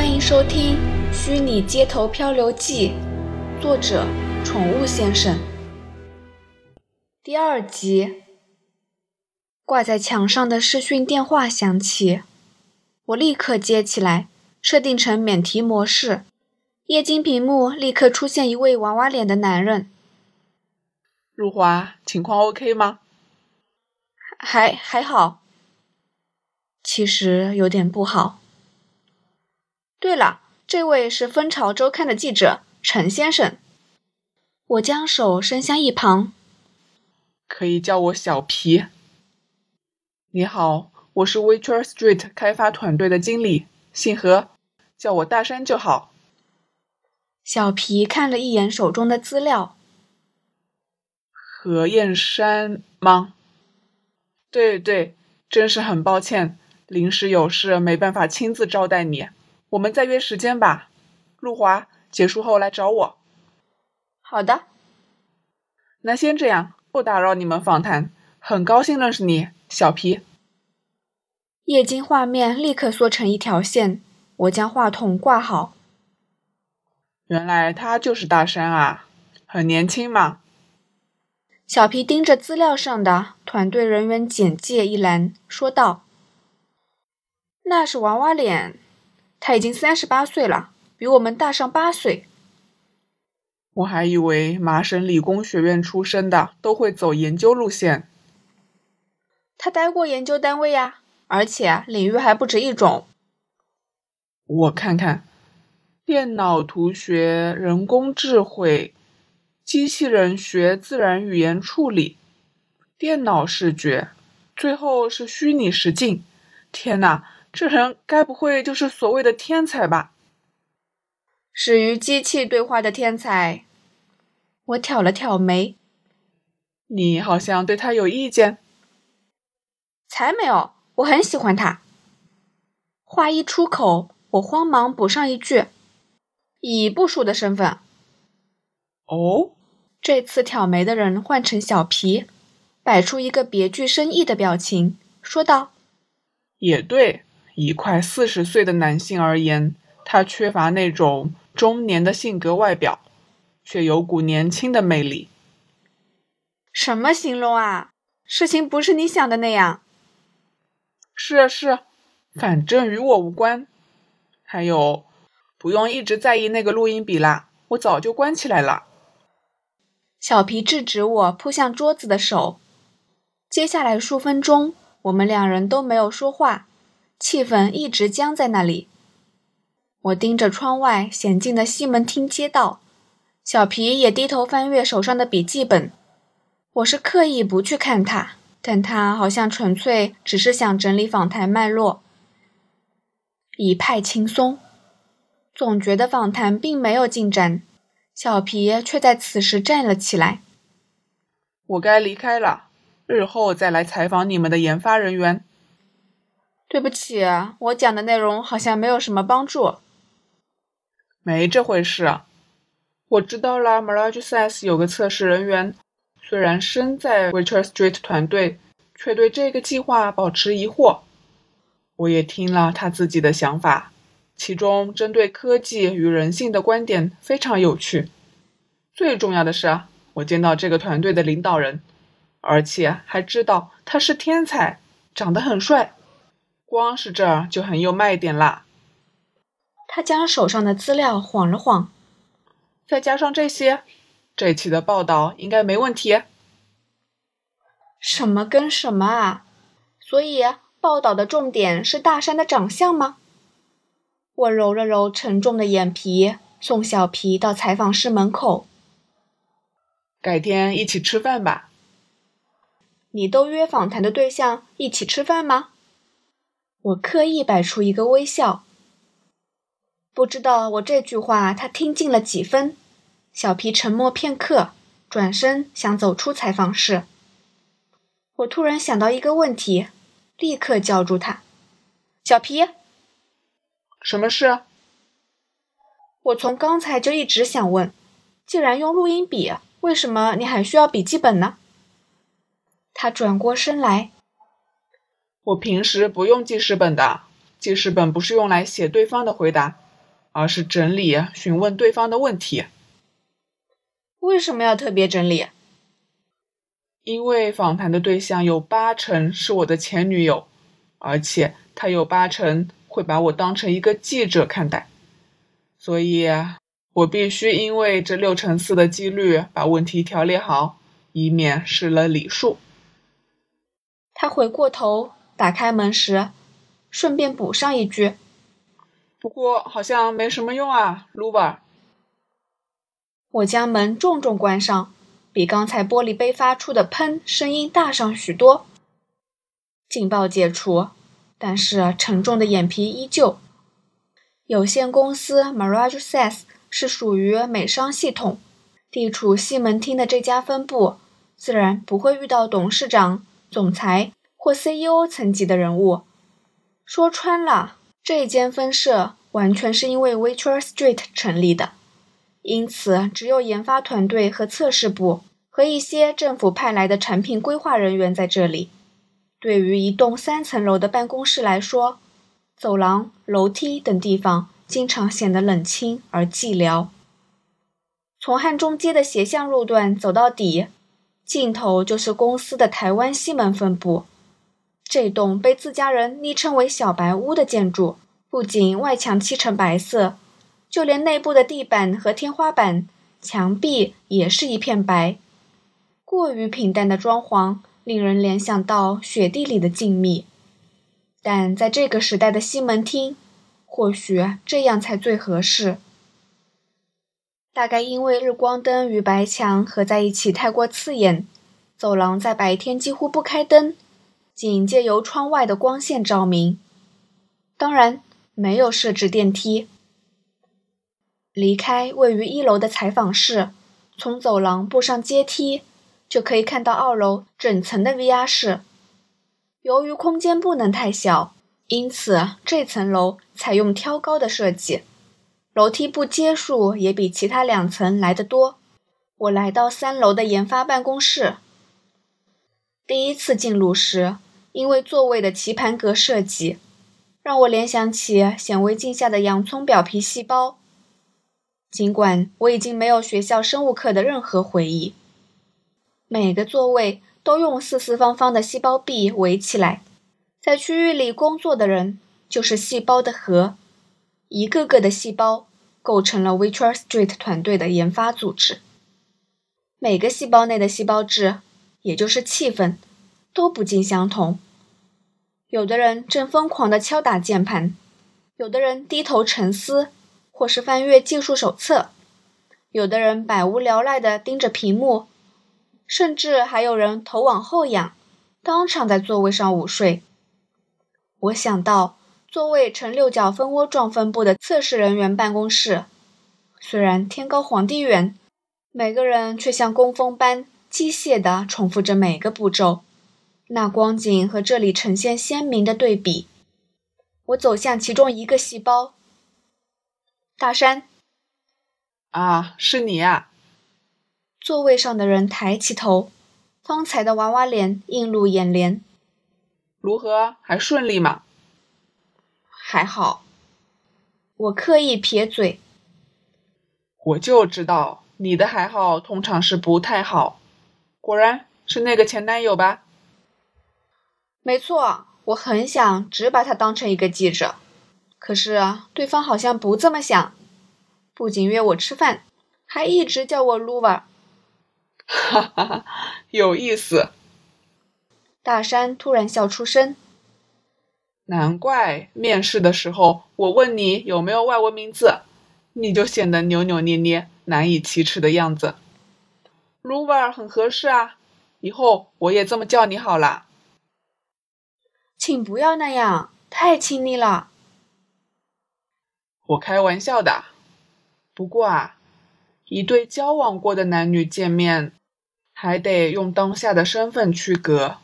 欢迎收听《虚拟街头漂流记》，作者：宠物先生。第二集。挂在墙上的视讯电话响起，我立刻接起来，设定成免提模式。液晶屏幕立刻出现一位娃娃脸的男人。入华，情况 OK 吗？还还好，其实有点不好。对了，这位是《蜂巢周刊》的记者陈先生。我将手伸向一旁，可以叫我小皮。你好，我是 Witcher Street 开发团队的经理，姓何，叫我大山就好。小皮看了一眼手中的资料，何燕山吗？对对，真是很抱歉，临时有事没办法亲自招待你，我们再约时间吧。陆华，结束后来找我。好的。那先这样，不打扰你们访谈，很高兴认识你。小皮，液晶画面立刻缩成一条线。我将话筒挂好。原来他就是大山啊，很年轻嘛。小皮盯着资料上的团队人员简介一栏，说道：“那是娃娃脸，他已经三十八岁了，比我们大上八岁。”我还以为麻省理工学院出身的都会走研究路线。他待过研究单位呀，而且领域还不止一种。我看看，电脑图学、人工智慧、机器人学、自然语言处理、电脑视觉，最后是虚拟实境。天哪，这人该不会就是所谓的天才吧？始于机器对话的天才。我挑了挑眉。你好像对他有意见。才没有，我很喜欢他。话一出口，我慌忙补上一句：“以部署的身份。”哦，这次挑眉的人换成小皮，摆出一个别具深意的表情，说道：“也对，一块四十岁的男性而言，他缺乏那种中年的性格外表，却有股年轻的魅力。”什么形容啊？事情不是你想的那样。是啊是啊，反正与我无关。还有，不用一直在意那个录音笔啦，我早就关起来了。小皮制止我扑向桌子的手。接下来数分钟，我们两人都没有说话，气氛一直僵在那里。我盯着窗外险境的西门町街道，小皮也低头翻阅手上的笔记本。我是刻意不去看他。但他好像纯粹只是想整理访谈脉络，一派轻松，总觉得访谈并没有进展。小皮却在此时站了起来：“我该离开了，日后再来采访你们的研发人员。”对不起，我讲的内容好像没有什么帮助。没这回事，我知道了。Mirage Says 有个测试人员。虽然身在 Witcher Street 团队，却对这个计划保持疑惑。我也听了他自己的想法，其中针对科技与人性的观点非常有趣。最重要的是，我见到这个团队的领导人，而且还知道他是天才，长得很帅。光是这儿就很有卖点啦。他将手上的资料晃了晃，再加上这些。这期的报道应该没问题。什么跟什么啊？所以报道的重点是大山的长相吗？我揉了揉沉重的眼皮，送小皮到采访室门口。改天一起吃饭吧。你都约访谈的对象一起吃饭吗？我刻意摆出一个微笑。不知道我这句话他听进了几分。小皮沉默片刻，转身想走出采访室。我突然想到一个问题，立刻叫住他：“小皮，什么事？”我从刚才就一直想问，既然用录音笔，为什么你还需要笔记本呢？他转过身来：“我平时不用记事本的，记事本不是用来写对方的回答，而是整理、询问对方的问题。为什么要特别整理？因为访谈的对象有八成是我的前女友，而且她有八成会把我当成一个记者看待，所以我必须因为这六成四的几率把问题条列好，以免失了礼数。他回过头打开门时，顺便补上一句：“不过好像没什么用啊，卢瓦。”我将门重重关上。比刚才玻璃杯发出的“砰”声音大上许多。警报解除，但是沉重的眼皮依旧。有限公司 Mirage Says 是属于美商系统，地处西门町的这家分部，自然不会遇到董事长、总裁或 CEO 层级的人物。说穿了，这一间分社完全是因为 Witcher Street 成立的。因此，只有研发团队和测试部和一些政府派来的产品规划人员在这里。对于一栋三层楼的办公室来说，走廊、楼梯等地方经常显得冷清而寂寥。从汉中街的斜向路段走到底，尽头就是公司的台湾西门分部。这栋被自家人昵称为“小白屋”的建筑，不仅外墙漆成白色。就连内部的地板和天花板、墙壁也是一片白，过于平淡的装潢令人联想到雪地里的静谧。但在这个时代的西门町，或许这样才最合适。大概因为日光灯与白墙合在一起太过刺眼，走廊在白天几乎不开灯，仅借由窗外的光线照明。当然，没有设置电梯。离开位于一楼的采访室，从走廊步上阶梯，就可以看到二楼整层的 VR 室。由于空间不能太小，因此这层楼采用挑高的设计，楼梯部阶数也比其他两层来得多。我来到三楼的研发办公室，第一次进入时，因为座位的棋盘格设计，让我联想起显微镜下的洋葱表皮细胞。尽管我已经没有学校生物课的任何回忆，每个座位都用四四方方的细胞壁围起来，在区域里工作的人就是细胞的核，一个个的细胞构成了 Witcher Street 团队的研发组织。每个细胞内的细胞质，也就是气氛，都不尽相同。有的人正疯狂地敲打键盘，有的人低头沉思。或是翻阅技术手册，有的人百无聊赖地盯着屏幕，甚至还有人头往后仰，当场在座位上午睡。我想到座位呈六角蜂窝状分布的测试人员办公室，虽然天高皇帝远，每个人却像工蜂般机械地重复着每个步骤，那光景和这里呈现鲜明的对比。我走向其中一个细胞。大山，啊，是你呀！座位上的人抬起头，方才的娃娃脸映入眼帘。如何？还顺利吗？还好。我刻意撇嘴。我就知道你的还好，通常是不太好。果然是那个前男友吧？没错，我很想只把他当成一个记者。可是啊，对方好像不这么想，不仅约我吃饭，还一直叫我 Luva。哈哈哈，有意思。大山突然笑出声。难怪面试的时候我问你有没有外文名字，你就显得扭扭捏捏、难以启齿的样子。Luva 很合适啊，以后我也这么叫你好了。请不要那样，太亲昵了。我开玩笑的，不过啊，一对交往过的男女见面，还得用当下的身份区隔。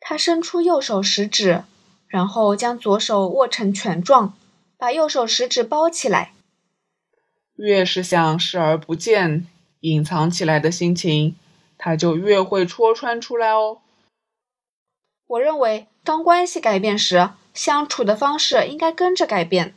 他伸出右手食指，然后将左手握成拳状，把右手食指包起来。越是想视而不见、隐藏起来的心情，他就越会戳穿出来哦。我认为，当关系改变时，相处的方式应该跟着改变。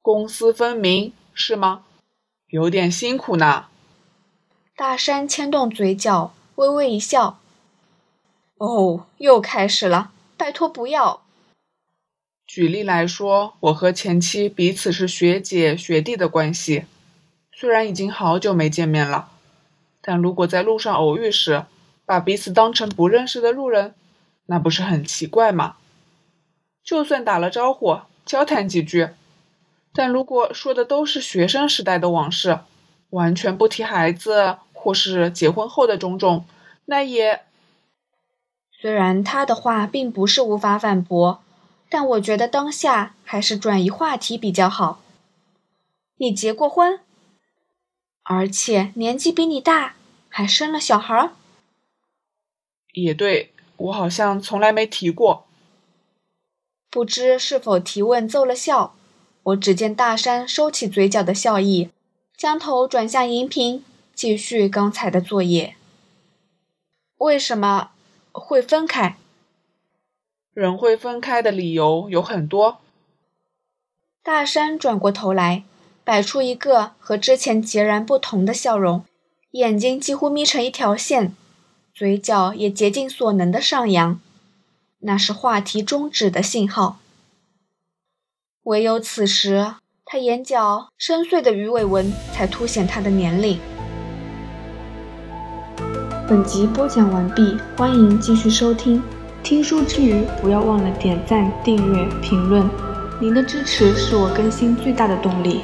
公私分明是吗？有点辛苦呢。大山牵动嘴角，微微一笑。哦，又开始了，拜托不要。举例来说，我和前妻彼此是学姐学弟的关系，虽然已经好久没见面了，但如果在路上偶遇时，把彼此当成不认识的路人，那不是很奇怪吗？就算打了招呼，交谈几句，但如果说的都是学生时代的往事，完全不提孩子或是结婚后的种种，那也……虽然他的话并不是无法反驳，但我觉得当下还是转移话题比较好。你结过婚，而且年纪比你大，还生了小孩儿。也对，我好像从来没提过。不知是否提问奏了效，我只见大山收起嘴角的笑意，将头转向银屏，继续刚才的作业。为什么会分开？人会分开的理由有很多。大山转过头来，摆出一个和之前截然不同的笑容，眼睛几乎眯成一条线，嘴角也竭尽所能的上扬。那是话题终止的信号。唯有此时，他眼角深邃的鱼尾纹才凸显他的年龄。本集播讲完毕，欢迎继续收听。听书之余，不要忘了点赞、订阅、评论，您的支持是我更新最大的动力。